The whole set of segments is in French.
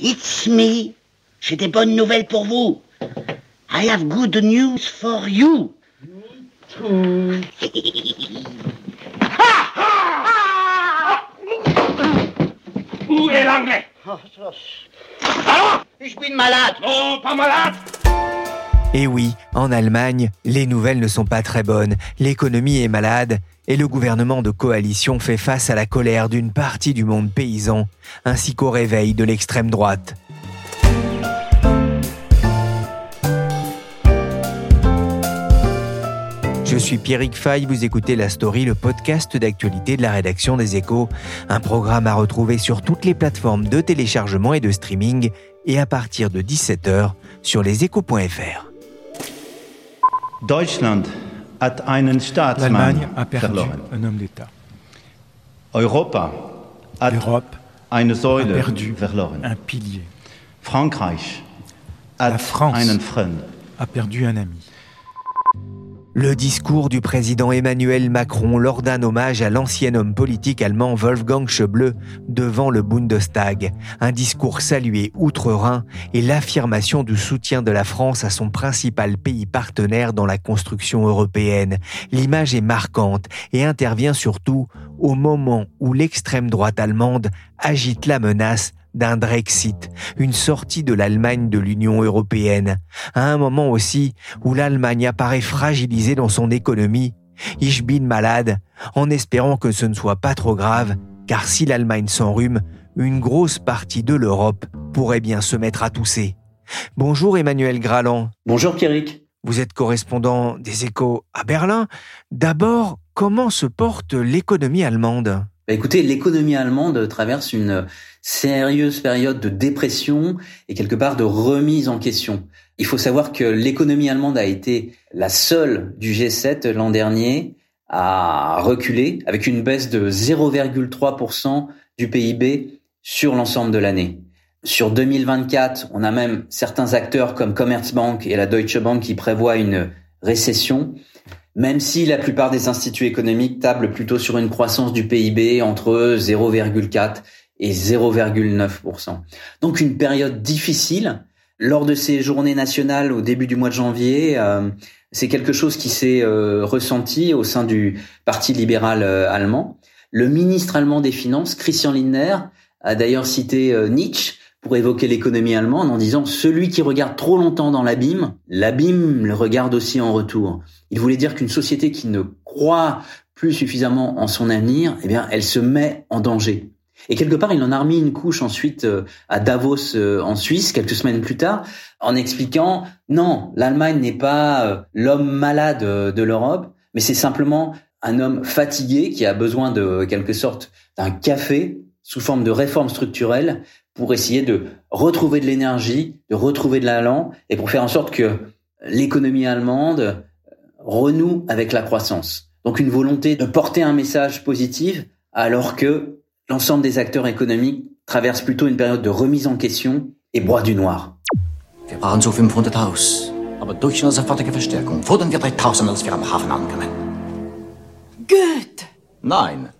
It's me. J'ai des bonnes nouvelles pour vous. I have good news for you. Où est l'anglais? Je suis malade. Non, pas malade? Et oui, en Allemagne, les nouvelles ne sont pas très bonnes, l'économie est malade et le gouvernement de coalition fait face à la colère d'une partie du monde paysan, ainsi qu'au réveil de l'extrême droite. Je suis Pierrick Fay, vous écoutez La Story, le podcast d'actualité de la rédaction des Échos, un programme à retrouver sur toutes les plateformes de téléchargement et de streaming et à partir de 17h sur leséchos.fr. L'Allemagne a perdu un homme d'État. Europa hat L'Europe eine a Säule perdu verloren. un pilier, Frankreich La hat France einen Freund. a perdu un ami. Le discours du président Emmanuel Macron lors d'un hommage à l'ancien homme politique allemand Wolfgang Schäuble devant le Bundestag. Un discours salué outre-Rhin et l'affirmation du soutien de la France à son principal pays partenaire dans la construction européenne. L'image est marquante et intervient surtout au moment où l'extrême droite allemande agite la menace d'un Brexit, une sortie de l'Allemagne de l'Union européenne, à un moment aussi où l'Allemagne apparaît fragilisée dans son économie. Ich bin malade, en espérant que ce ne soit pas trop grave, car si l'Allemagne s'enrhume, une grosse partie de l'Europe pourrait bien se mettre à tousser. Bonjour Emmanuel Graland, Bonjour Pierrick. vous êtes correspondant des échos à Berlin. D'abord, comment se porte l'économie allemande? Bah, écoutez, l'économie allemande traverse une sérieuse période de dépression et quelque part de remise en question. Il faut savoir que l'économie allemande a été la seule du G7 l'an dernier à reculer avec une baisse de 0,3% du PIB sur l'ensemble de l'année. Sur 2024, on a même certains acteurs comme Commerzbank et la Deutsche Bank qui prévoient une récession, même si la plupart des instituts économiques tablent plutôt sur une croissance du PIB entre 0,4 et 0,9%. Donc une période difficile. Lors de ces journées nationales au début du mois de janvier, euh, c'est quelque chose qui s'est euh, ressenti au sein du Parti libéral euh, allemand. Le ministre allemand des Finances, Christian Lindner, a d'ailleurs cité Nietzsche pour évoquer l'économie allemande en disant celui qui regarde trop longtemps dans l'abîme, l'abîme le regarde aussi en retour. Il voulait dire qu'une société qui ne croit plus suffisamment en son avenir, eh bien, elle se met en danger. Et quelque part, il en a remis une couche ensuite euh, à Davos euh, en Suisse, quelques semaines plus tard, en expliquant non, l'Allemagne n'est pas euh, l'homme malade de l'Europe, mais c'est simplement un homme fatigué qui a besoin de quelque sorte d'un café sous forme de réforme structurelle pour essayer de retrouver de l'énergie, de retrouver de l'allant et pour faire en sorte que l'économie allemande renoue avec la croissance. Donc une volonté de porter un message positif alors que l'ensemble des acteurs économiques traversent plutôt une période de remise en question et broient du noir. Wir brauchen so 500 Haus. Aber durch eine sofortige Verstärkung fordern wir 3000, als wir am Hafen ankommen. Goethe Nein.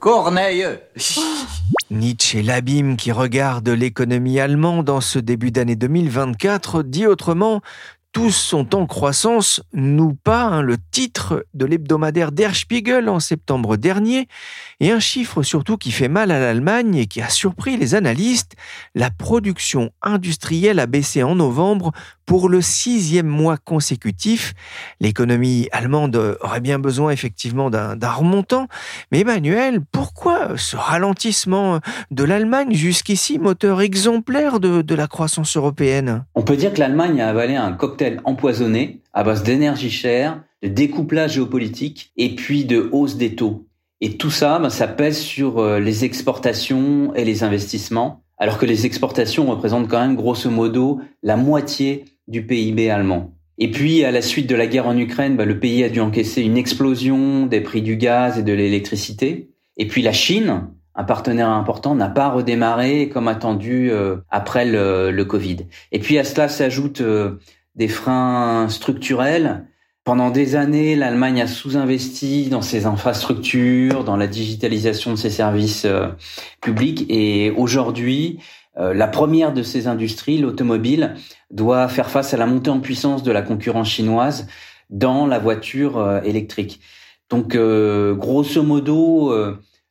Corneille. Nietzsche, l'abîme qui regarde l'économie allemande en ce début d'année 2024, dit autrement, tous sont en croissance, nous pas, hein, le titre de l'hebdomadaire Der Spiegel en septembre dernier, et un chiffre surtout qui fait mal à l'Allemagne et qui a surpris les analystes, la production industrielle a baissé en novembre pour le sixième mois consécutif. L'économie allemande aurait bien besoin effectivement d'un remontant, mais Emmanuel, pourquoi ce ralentissement de l'Allemagne jusqu'ici moteur exemplaire de la croissance européenne? On peut dire que l'Allemagne a avalé un cocktail empoisonné à base d'énergie chère, de découplage géopolitique et puis de hausse des taux. Et tout ça, ben, ça pèse sur euh, les exportations et les investissements, alors que les exportations représentent quand même grosso modo la moitié du PIB allemand. Et puis, à la suite de la guerre en Ukraine, ben, le pays a dû encaisser une explosion des prix du gaz et de l'électricité. Et puis la Chine, un partenaire important, n'a pas redémarré comme attendu euh, après le, Covid. Et puis à cela s'ajoutent euh, des freins structurels pendant des années, l'Allemagne a sous-investi dans ses infrastructures, dans la digitalisation de ses services euh, publics. Et aujourd'hui, euh, la première de ces industries, l'automobile, doit faire face à la montée en puissance de la concurrence chinoise dans la voiture euh, électrique. Donc, grosso modo,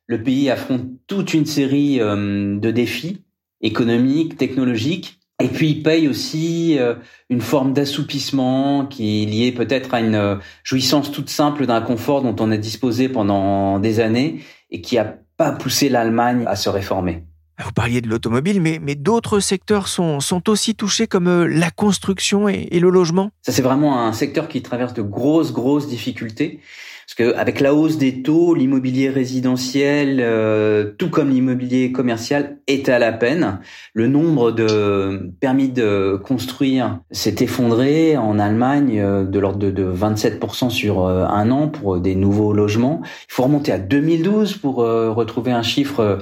le pays affronte toute une série de défis économiques, technologiques, et puis il paye aussi euh, une forme d'assoupissement qui est liée peut-être à une euh, jouissance toute simple d'un confort dont on a disposé pendant des années et qui a pas poussé l'Allemagne à se réformer. Vous parliez de l'automobile, mais, mais d'autres secteurs sont, sont aussi touchés comme euh, la construction et, et le logement? Ça, c'est vraiment un secteur qui traverse de grosses, grosses difficultés. Parce que avec la hausse des taux, l'immobilier résidentiel, euh, tout comme l'immobilier commercial, est à la peine. Le nombre de permis de construire s'est effondré en Allemagne euh, de l'ordre de, 27% sur euh, un an pour des nouveaux logements. Il faut remonter à 2012 pour retrouver un chiffre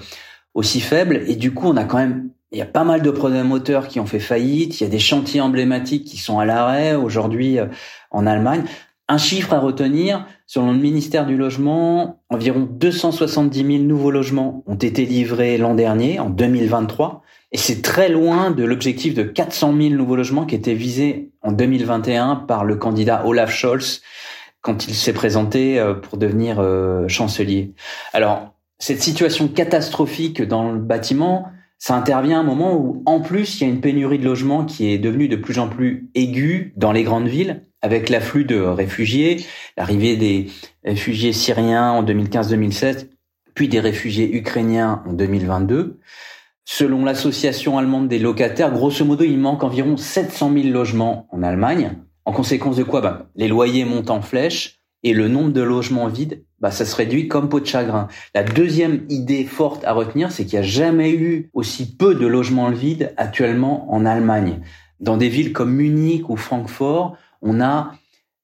aussi faible. Et du coup, on a quand même il y a pas mal de promoteurs qui ont fait faillite. Il y a des chantiers emblématiques qui sont à l'arrêt aujourd'hui en Allemagne. Un chiffre à retenir, selon le ministère du Logement, environ 270 000 nouveaux logements ont été livrés l'an dernier, en 2023, et c'est très loin de l'objectif de 400 000 nouveaux logements qui était visé en 2021 par le candidat Olaf Scholz quand il s'est présenté euh, pour devenir euh, chancelier. Alors, cette situation catastrophique dans le bâtiment, ça intervient à un moment où, en plus, il y a une pénurie de logements qui est devenue de plus en plus aiguë dans les grandes villes, avec l'afflux de réfugiés, l'arrivée des réfugiés syriens en 2015-2016, puis des réfugiés ukrainiens en 2022. Selon l'association allemande des locataires, grosso modo, il manque environ 700 000 logements en Allemagne. En conséquence de quoi bah, Les loyers montent en flèche et le nombre de logements vides, bah, ça se réduit comme peau de chagrin. La deuxième idée forte à retenir, c'est qu'il n'y a jamais eu aussi peu de logements vides actuellement en Allemagne. Dans des villes comme Munich ou Francfort, on a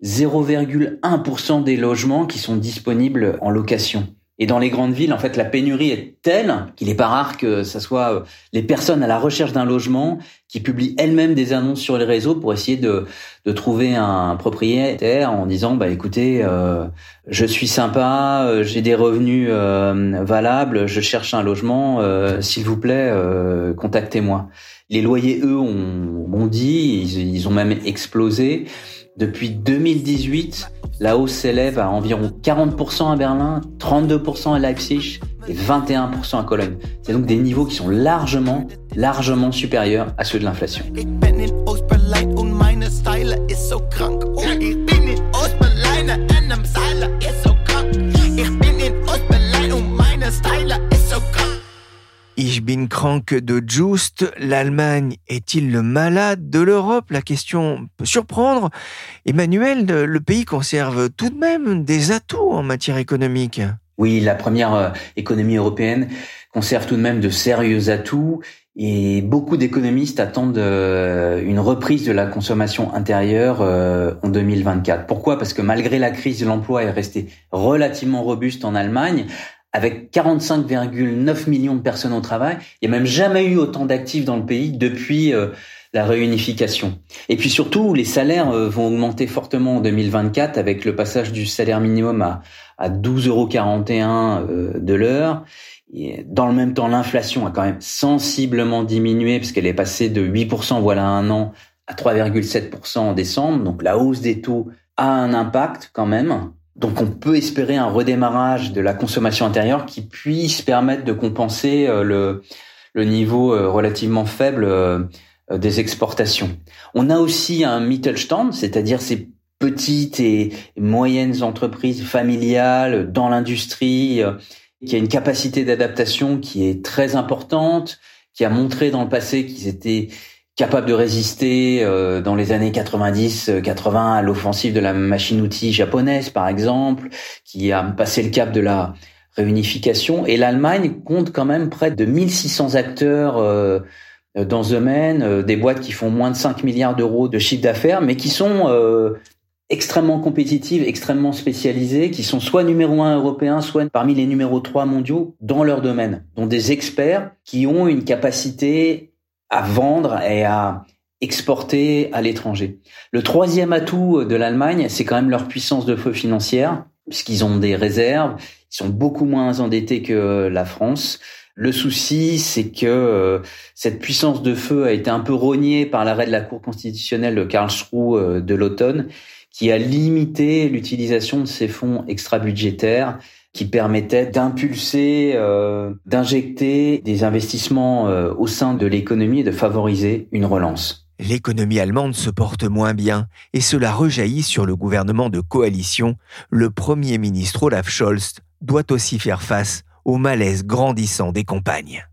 0,1% des logements qui sont disponibles en location. Et dans les grandes villes, en fait, la pénurie est telle qu'il n'est pas rare que ce soit euh, les personnes à la recherche d'un logement qui publient elles-mêmes des annonces sur les réseaux pour essayer de, de trouver un propriétaire en disant, bah écoutez, euh, je suis sympa, euh, j'ai des revenus valables, je cherche un logement, s'il vous plaît, contactez-moi. Les loyers, eux, ont bondi, ils, ils ont même explosé. Depuis 2018, la hausse s'élève à environ 40% à Berlin, 32% à Leipzig et 21% à Cologne. C'est donc des niveaux qui sont largement, largement supérieurs à ceux de l'inflation. Ich bin krank de Just, l'Allemagne est-il le malade de l'Europe? La question peut surprendre. Emmanuel, le pays conserve tout de même des atouts en matière économique. Oui, la première euh, économie européenne conserve tout de même de sérieux atouts et beaucoup d'économistes attendent euh, une reprise de la consommation intérieure euh, en 2024. Pourquoi? Parce que malgré la crise, l'emploi est resté relativement robuste en Allemagne, avec 45,9 millions de personnes au travail. Il n'y a même jamais eu autant d'actifs dans le pays depuis euh, la réunification. Et puis surtout, les salaires euh, vont augmenter fortement en 2024 avec le passage du salaire minimum à, à 12,41 euros euh, de l'heure. Et dans le même temps, l'inflation a quand même sensiblement diminué puisqu'elle est passée de 8% voilà un an à 3,7% en décembre. Donc la hausse des taux a un impact quand même. Donc on peut espérer un redémarrage de la consommation intérieure qui puisse permettre de compenser euh, le, le niveau euh, relativement faible euh, des exportations. On a aussi un Mittelstand, c'est-à-dire ces petites et moyennes entreprises familiales dans l'industrie qui a une capacité d'adaptation qui est très importante, qui a montré dans le passé qu'ils étaient capable de résister euh, dans les années 90-80 à l'offensive de la machine-outil japonaise, par exemple, qui a passé le cap de la réunification. Et l'Allemagne compte quand même près de 1600 acteurs euh, dans ce domaine, euh, des boîtes qui font moins de 5 milliards d'euros de chiffre d'affaires, mais qui sont extrêmement compétitives, extrêmement spécialisées, qui sont soit numéro un européen, soit parmi les numéros 3 mondiaux dans leur domaine, dont des experts qui ont une capacité à vendre et à exporter à l'étranger. Le troisième atout de l'Allemagne, c'est quand même leur puissance de feu financière, puisqu'ils ont des réserves, ils sont beaucoup moins endettés que la France. Le souci, c'est que euh, cette puissance de feu a été un peu rognée par l'arrêt de la Cour constitutionnelle de Karlsruhe euh, de l'automne, qui a limité l'utilisation de ces fonds extra-budgétaires qui permettaient d'impulser, euh, d'injecter des investissements euh, au sein de l'économie et de favoriser une relance. L'économie allemande se porte moins bien et cela rejaillit sur le gouvernement de coalition. Le Premier ministre Olaf Scholz doit aussi faire face au malaise grandissant des campagnes.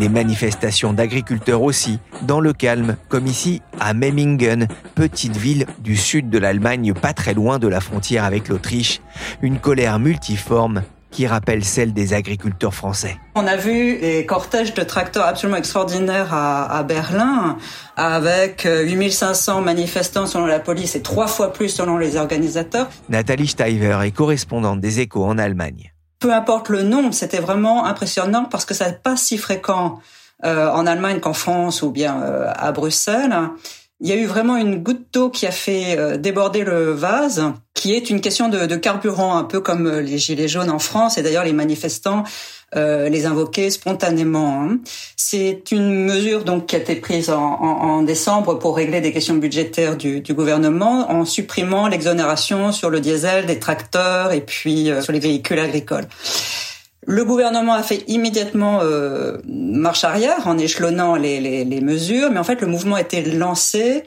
Des manifestations d'agriculteurs aussi, dans le calme, comme ici à Memmingen, petite ville du sud de l'Allemagne pas très loin de la frontière avec l'Autriche. Une colère multiforme qui rappelle celle des agriculteurs français. On a vu des cortèges de tracteurs absolument extraordinaires à, Berlin, avec 8500 euh, manifestants selon la police et trois fois plus selon les organisateurs. Nathalie Steiver est correspondante des échos en Allemagne peu importe le nom, c'était vraiment impressionnant parce que ça n'est pas si fréquent euh, en Allemagne qu'en France ou bien euh, à Bruxelles. Il y a eu vraiment une goutte d'eau qui a fait euh, déborder le vase, qui est une question de, de carburant, un peu comme les gilets jaunes en France. Et d'ailleurs, les manifestants euh, les invoquer spontanément. Hein. C'est une mesure donc qui a été prise en, en, décembre pour régler des questions budgétaires du, du gouvernement en supprimant l'exonération sur le diesel des tracteurs et puis euh, sur les véhicules agricoles. Le gouvernement a fait immédiatement euh, marche arrière en échelonnant les, les, les, mesures, mais en fait le mouvement a été lancé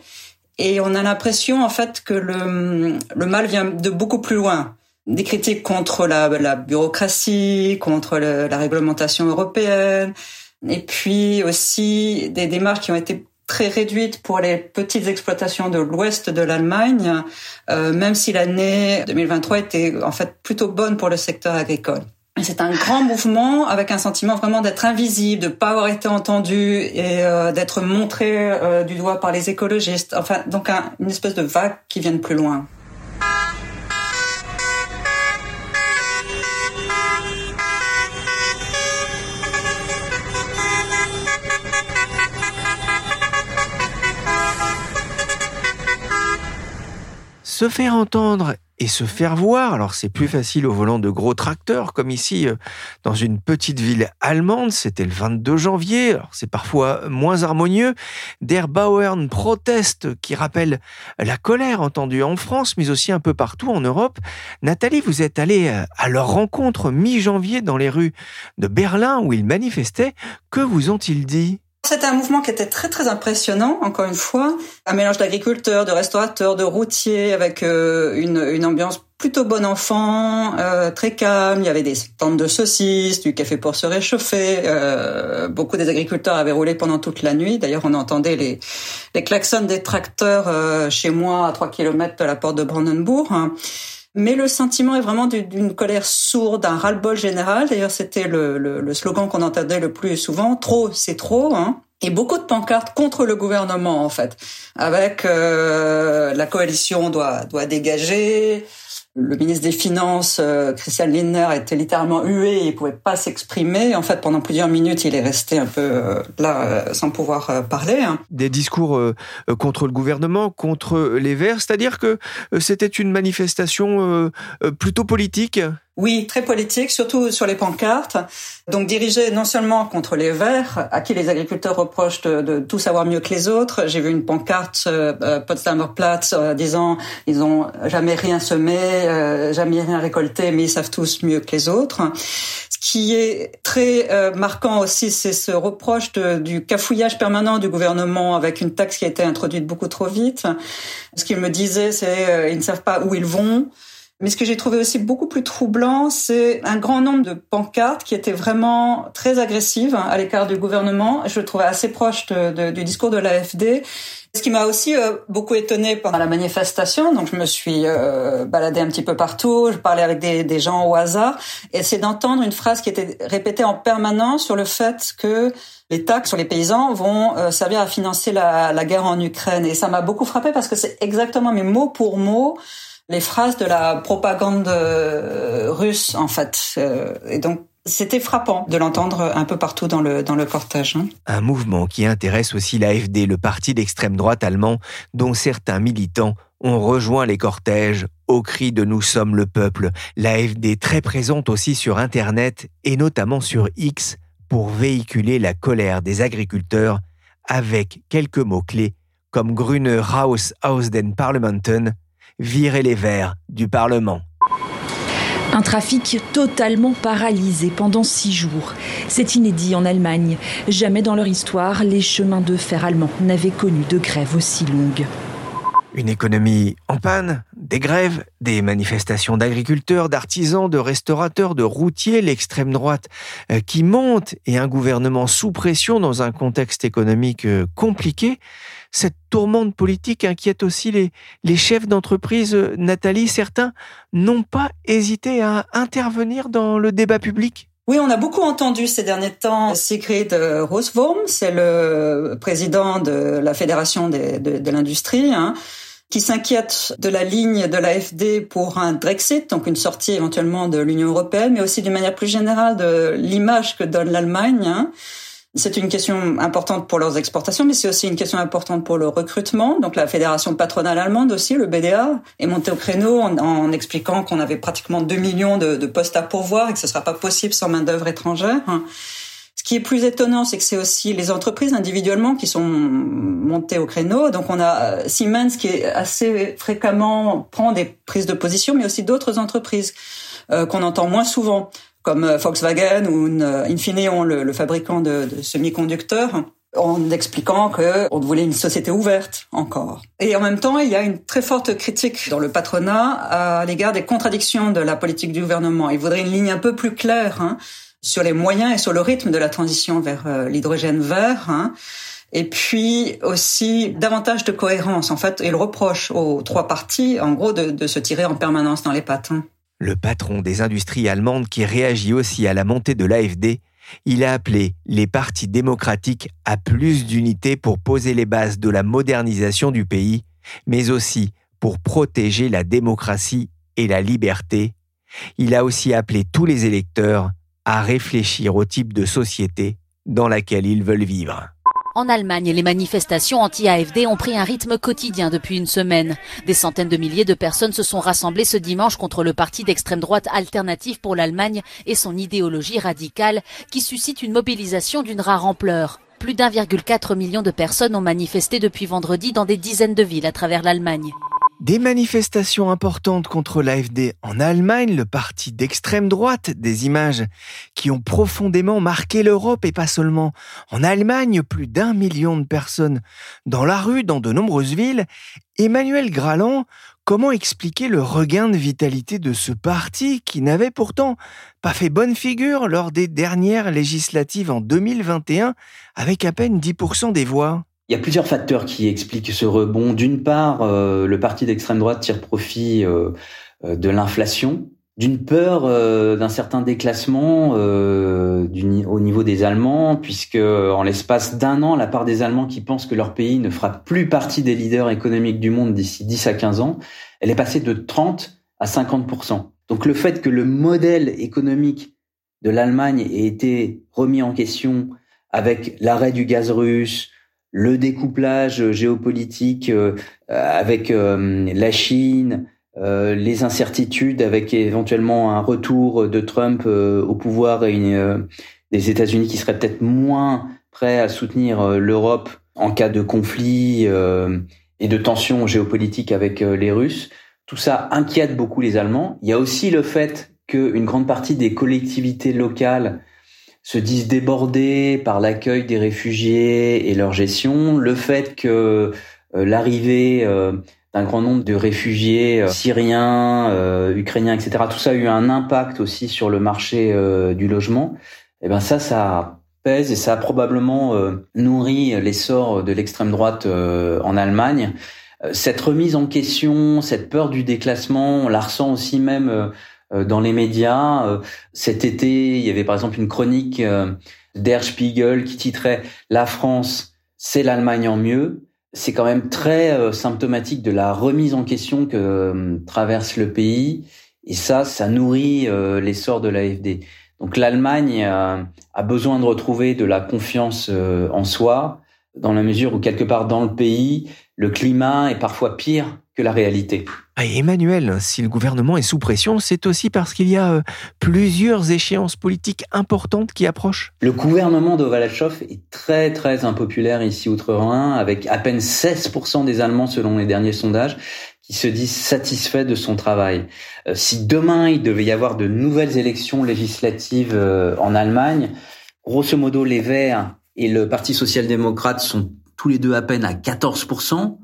et on a l'impression en fait que le, le mal vient de beaucoup plus loin des critiques contre la, la bureaucratie, contre la réglementation européenne, et puis aussi des démarches qui ont été très réduites pour les petites exploitations de l'ouest de l'Allemagne, euh, même si l'année 2023 était en fait plutôt bonne pour le secteur agricole. C'est un grand mouvement avec un sentiment vraiment d'être invisible, de pas avoir été entendu et euh, d'être montré euh, du doigt par les écologistes. Enfin, donc une espèce de vague qui vient de plus loin. Se faire entendre et se faire voir. Alors c'est plus facile au volant de gros tracteurs, comme ici euh, dans une petite ville allemande. C'était le 22 janvier. Alors c'est parfois moins harmonieux. Der Bauern proteste, qui rappelle la colère entendue en France, mais aussi un peu partout en Europe. Nathalie, vous êtes allée euh, à leur rencontre mi-janvier dans les rues de Berlin où ils manifestaient. Que vous ont-ils dit? C'était un mouvement qui était très très impressionnant, encore une fois, un mélange d'agriculteurs, de restaurateurs, de routiers, avec euh, une, une, ambiance plutôt bon enfant, euh, très calme. Il y avait des stands de saucisses, du café pour se réchauffer. Euh, beaucoup des agriculteurs avaient roulé pendant toute la nuit. D'ailleurs, on entendait les, les klaxons des tracteurs euh, chez moi à 3 km de la porte de Brandenburg. Mais le sentiment est vraiment d'une colère sourde, un ras-le-bol général. D'ailleurs, c'était le, le, le, slogan qu'on entendait le plus souvent. Trop, c'est trop. Hein. Et beaucoup de pancartes contre le gouvernement, en fait, avec euh, la coalition doit doit dégager, le ministre des Finances, euh, Christian Lindner, était littéralement hué, il pouvait pas s'exprimer. En fait, pendant plusieurs minutes, il est resté un peu euh, là, euh, sans pouvoir parler. Hein. Des discours contre le gouvernement, contre les Verts, c'est-à-dire que c'était une manifestation plutôt politique? Oui, très politique, surtout sur les pancartes. Donc dirigé non seulement contre les Verts, à qui les agriculteurs reprochent de, de tout savoir mieux que les autres. J'ai vu une pancarte euh, Potsdamer Platz euh, disant ils ont jamais rien semé, euh, jamais rien récolté, mais ils savent tous mieux que les autres. Ce qui est très euh, marquant aussi, c'est ce reproche de, du cafouillage permanent du gouvernement avec une taxe qui a été introduite beaucoup trop vite. Ce qu'ils me disaient, c'est ils ne savent pas où ils vont. Mais ce que j'ai trouvé aussi beaucoup plus troublant, c'est un grand nombre de pancartes qui étaient vraiment très agressives à l'écart du gouvernement. Je le trouvais assez proche du discours de l'AFD. Ce qui m'a aussi euh, beaucoup étonné pendant la manifestation, donc je me suis euh, baladée un petit peu partout, je parlais avec des, gens au hasard, et c'est d'entendre une phrase qui était répétée en permanence sur le fait que les taxes sur les paysans vont euh, servir à financer la, la guerre en Ukraine. Et ça m'a beaucoup frappé parce que c'est exactement, mais mot pour mot, les phrases de la propagande euh, russe en fait. Euh, et donc c'était frappant de l'entendre un peu partout dans le, dans le. Hein. Un mouvement qui intéresse aussi l'AFD, le parti d'extrême droite allemand, dont certains militants ont rejoint les cortèges au cri de Nous sommes le peuple. L'AFD très présente aussi sur Internet et notamment sur X pour véhiculer la colère des agriculteurs avec quelques mots-clés comme Grüne Raus aus den Parlamenten, virer les Verts du Parlement. Un trafic totalement paralysé pendant six jours. C'est inédit en Allemagne. Jamais dans leur histoire, les chemins de fer allemands n'avaient connu de grève aussi longue. Une économie en panne, des grèves, des manifestations d'agriculteurs, d'artisans, de restaurateurs, de routiers, l'extrême droite euh, qui monte et un gouvernement sous pression dans un contexte économique euh, compliqué. Cette tourmente politique inquiète aussi les, chefs d'entreprise. Nathalie, certains n'ont pas hésité à intervenir dans le débat public. Oui, on a beaucoup entendu ces derniers temps Sigrid Rosworm, c'est le président de la Fédération de, de l'industrie, hein, qui s'inquiète de la ligne de l'AFD pour un Brexit, donc une sortie éventuellement de l'Union européenne, mais aussi d'une manière plus générale de l'image que donne l'Allemagne. Hein. C'est une question importante pour leurs exportations, mais c'est aussi une question importante pour le recrutement. Donc la fédération patronale allemande aussi, le BDA, est montée au créneau en, expliquant qu'on avait pratiquement 2 millions de, de, postes à pourvoir et que ce ne sera pas possible sans main d'œuvre étrangère. Ce qui est plus étonnant, c'est que c'est aussi les entreprises individuellement qui sont montées au créneau. Donc on a euh, Siemens qui est assez fréquemment prend des prises de position, mais aussi d'autres entreprises euh, qu'on entend moins souvent, comme euh, Volkswagen ou Infineon, le, fabricant de, semi-conducteurs en expliquant qu'on voulait une société ouverte encore. Et en même temps, il y a une très forte critique dans le patronat à l'égard des contradictions de la politique du gouvernement. Il voudrait une ligne un peu plus claire hein, sur les moyens et sur le rythme de la transition vers euh, l'hydrogène vert. Hein. Et puis aussi davantage de cohérence. En fait, il reproche aux trois partis, en gros, de, se tirer en permanence dans les pattes. Le patron des industries allemandes qui réagit aussi à la montée de l'AFD, il a appelé les partis démocratiques à plus d'unité pour poser les bases de la modernisation du pays, mais aussi pour protéger la démocratie et la liberté. Il a aussi appelé tous les électeurs à réfléchir au type de société dans laquelle ils veulent vivre. En Allemagne, les manifestations anti-AFD ont pris un rythme quotidien depuis une semaine. Des centaines de milliers de personnes se sont rassemblées ce dimanche contre le parti d'extrême droite Alternative pour l'Allemagne et son idéologie radicale qui suscite une mobilisation d'une rare ampleur. Plus d'1,4 million de personnes ont manifesté depuis vendredi dans des dizaines de villes à travers l'Allemagne. Des manifestations importantes contre l'AFD en Allemagne, le parti d'extrême droite, des images qui ont profondément marqué l'Europe et pas seulement en Allemagne, plus d'un million de personnes dans la rue, dans de nombreuses villes. Emmanuel Graland, comment expliquer le regain de vitalité de ce parti qui n'avait pourtant pas fait bonne figure lors des dernières législatives en 2021 avec à peine 10% des voix? Il y a plusieurs facteurs qui expliquent ce rebond. D'une part, euh, le parti d'extrême droite tire profit euh, euh, de l'inflation, d'une peur d'un certain déclassement au niveau des Allemands, puisque en l'espace d'un an, la part des Allemands qui pensent que leur pays ne fera plus partie des leaders économiques du monde d'ici 10 à 15 ans, elle est passée de 30 à 50% Donc le fait que le modèle économique de l'Allemagne ait été remis en question avec l'arrêt du gaz russe, le découplage géopolitique euh, avec euh, la Chine, euh, les incertitudes avec éventuellement un retour de Trump au pouvoir et une, des États-Unis qui seraient peut-être moins prêts à soutenir l'Europe en cas de conflit et de tensions géopolitiques avec les Russes. Tout ça inquiète beaucoup les Allemands. Il y a aussi le fait qu'une grande partie des collectivités locales se disent débordés par l'accueil des réfugiés et leur gestion, le fait que euh, l'arrivée euh, d'un grand nombre de réfugiés syriens, ukrainiens, etc. Tout ça a eu un impact aussi sur le marché du logement. Et eh ben ça, ça pèse et ça a probablement nourri l'essor de l'extrême droite en Allemagne. Cette remise en question, cette peur du déclassement, on la ressent aussi même euh, dans les médias. Euh, cet été, il y avait par exemple une chronique euh, d'Er Spiegel qui titrait La France, c'est l'Allemagne en mieux. C'est quand même très symptomatique de la remise en question que traverse le pays. Et ça, ça nourrit l'essor de l'AFD. Donc l'Allemagne a besoin de retrouver de la confiance en soi, dans la mesure où quelque part dans le pays, le climat est parfois pire que la réalité. Ah, Emmanuel, si le gouvernement est sous pression, c'est aussi parce qu'il y a euh, plusieurs échéances politiques importantes qui approchent. Le gouvernement de est très très impopulaire ici outre-Rhin, avec à peine 16% des Allemands selon les derniers sondages qui se disent satisfaits de son travail. Euh, si demain il devait y avoir de nouvelles élections législatives euh, en Allemagne, grosso modo les Verts et le Parti social-démocrate sont tous les deux à peine à 14%.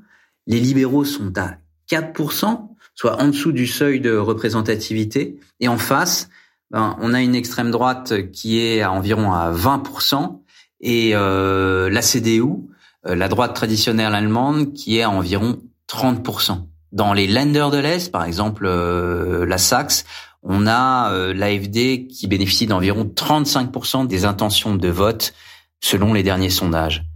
Les libéraux sont à 4%, soit en dessous du seuil de représentativité. Et en face, ben, on a une extrême droite qui est à environ à 20%, et euh, la CDU, euh, la droite traditionnelle allemande, qui est à environ 30%. Dans les Länder de l'Est, par exemple euh, la Saxe, on a euh, l'AFD qui bénéficie d'environ 35% des intentions de vote selon les derniers sondages.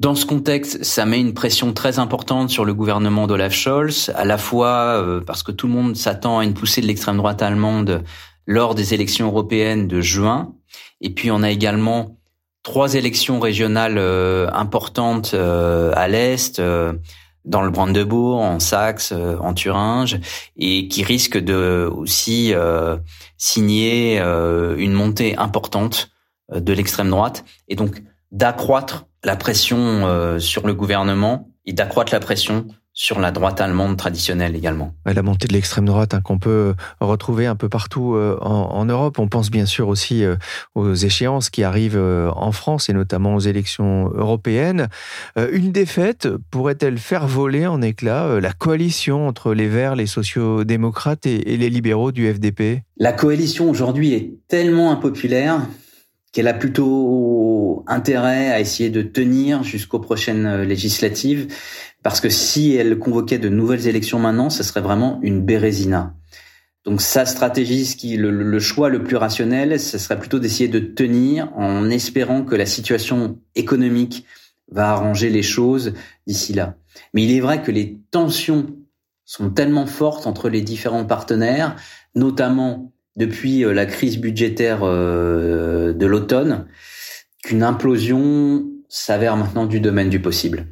Dans ce contexte, ça met une pression très importante sur le gouvernement d'Olaf Scholz, à la fois euh, parce que tout le monde s'attend à une poussée de l'extrême droite allemande lors des élections européennes de juin, et puis on a également trois élections régionales euh, importantes euh, à l'est, dans le Brandebourg, en Saxe, en Thuringe, et qui risquent de aussi signer une montée importante de l'extrême droite, et donc d'accroître la pression euh, sur le gouvernement et d'accroître la pression sur la droite allemande traditionnelle également. La montée de l'extrême droite hein, qu'on peut retrouver un peu partout euh, en, Europe. On pense bien sûr aussi euh, aux échéances qui arrivent en France et notamment aux élections européennes. Une défaite pourrait-elle faire voler en éclats la coalition entre les Verts, les sociaux-démocrates et les libéraux du FDP La coalition aujourd'hui est tellement impopulaire qu'elle a plutôt intérêt à essayer de tenir jusqu'aux prochaines euh, législatives, parce que si elle convoquait de nouvelles élections maintenant, ce serait vraiment une bérésina. Donc sa stratégie, ce qui, le, le choix le plus rationnel, ce serait plutôt d'essayer de tenir en espérant que la situation économique va arranger les choses d'ici là. Mais il est vrai que les tensions sont tellement fortes entre les différents partenaires, notamment depuis euh, la crise budgétaire euh, de l'automne qu'une implosion s'avère maintenant du domaine du possible.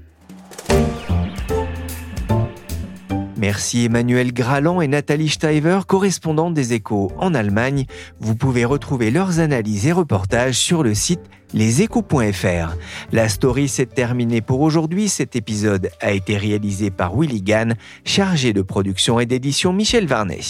Merci Emmanuel Graland et Nathalie Steiver, correspondantes des échos en Allemagne. Vous pouvez retrouver leurs analyses et reportages sur le site leséchos.fr. La story s'est terminée pour aujourd'hui. Cet épisode a été réalisé par Willy Gann, chargé de production et d'édition Michel Varnet.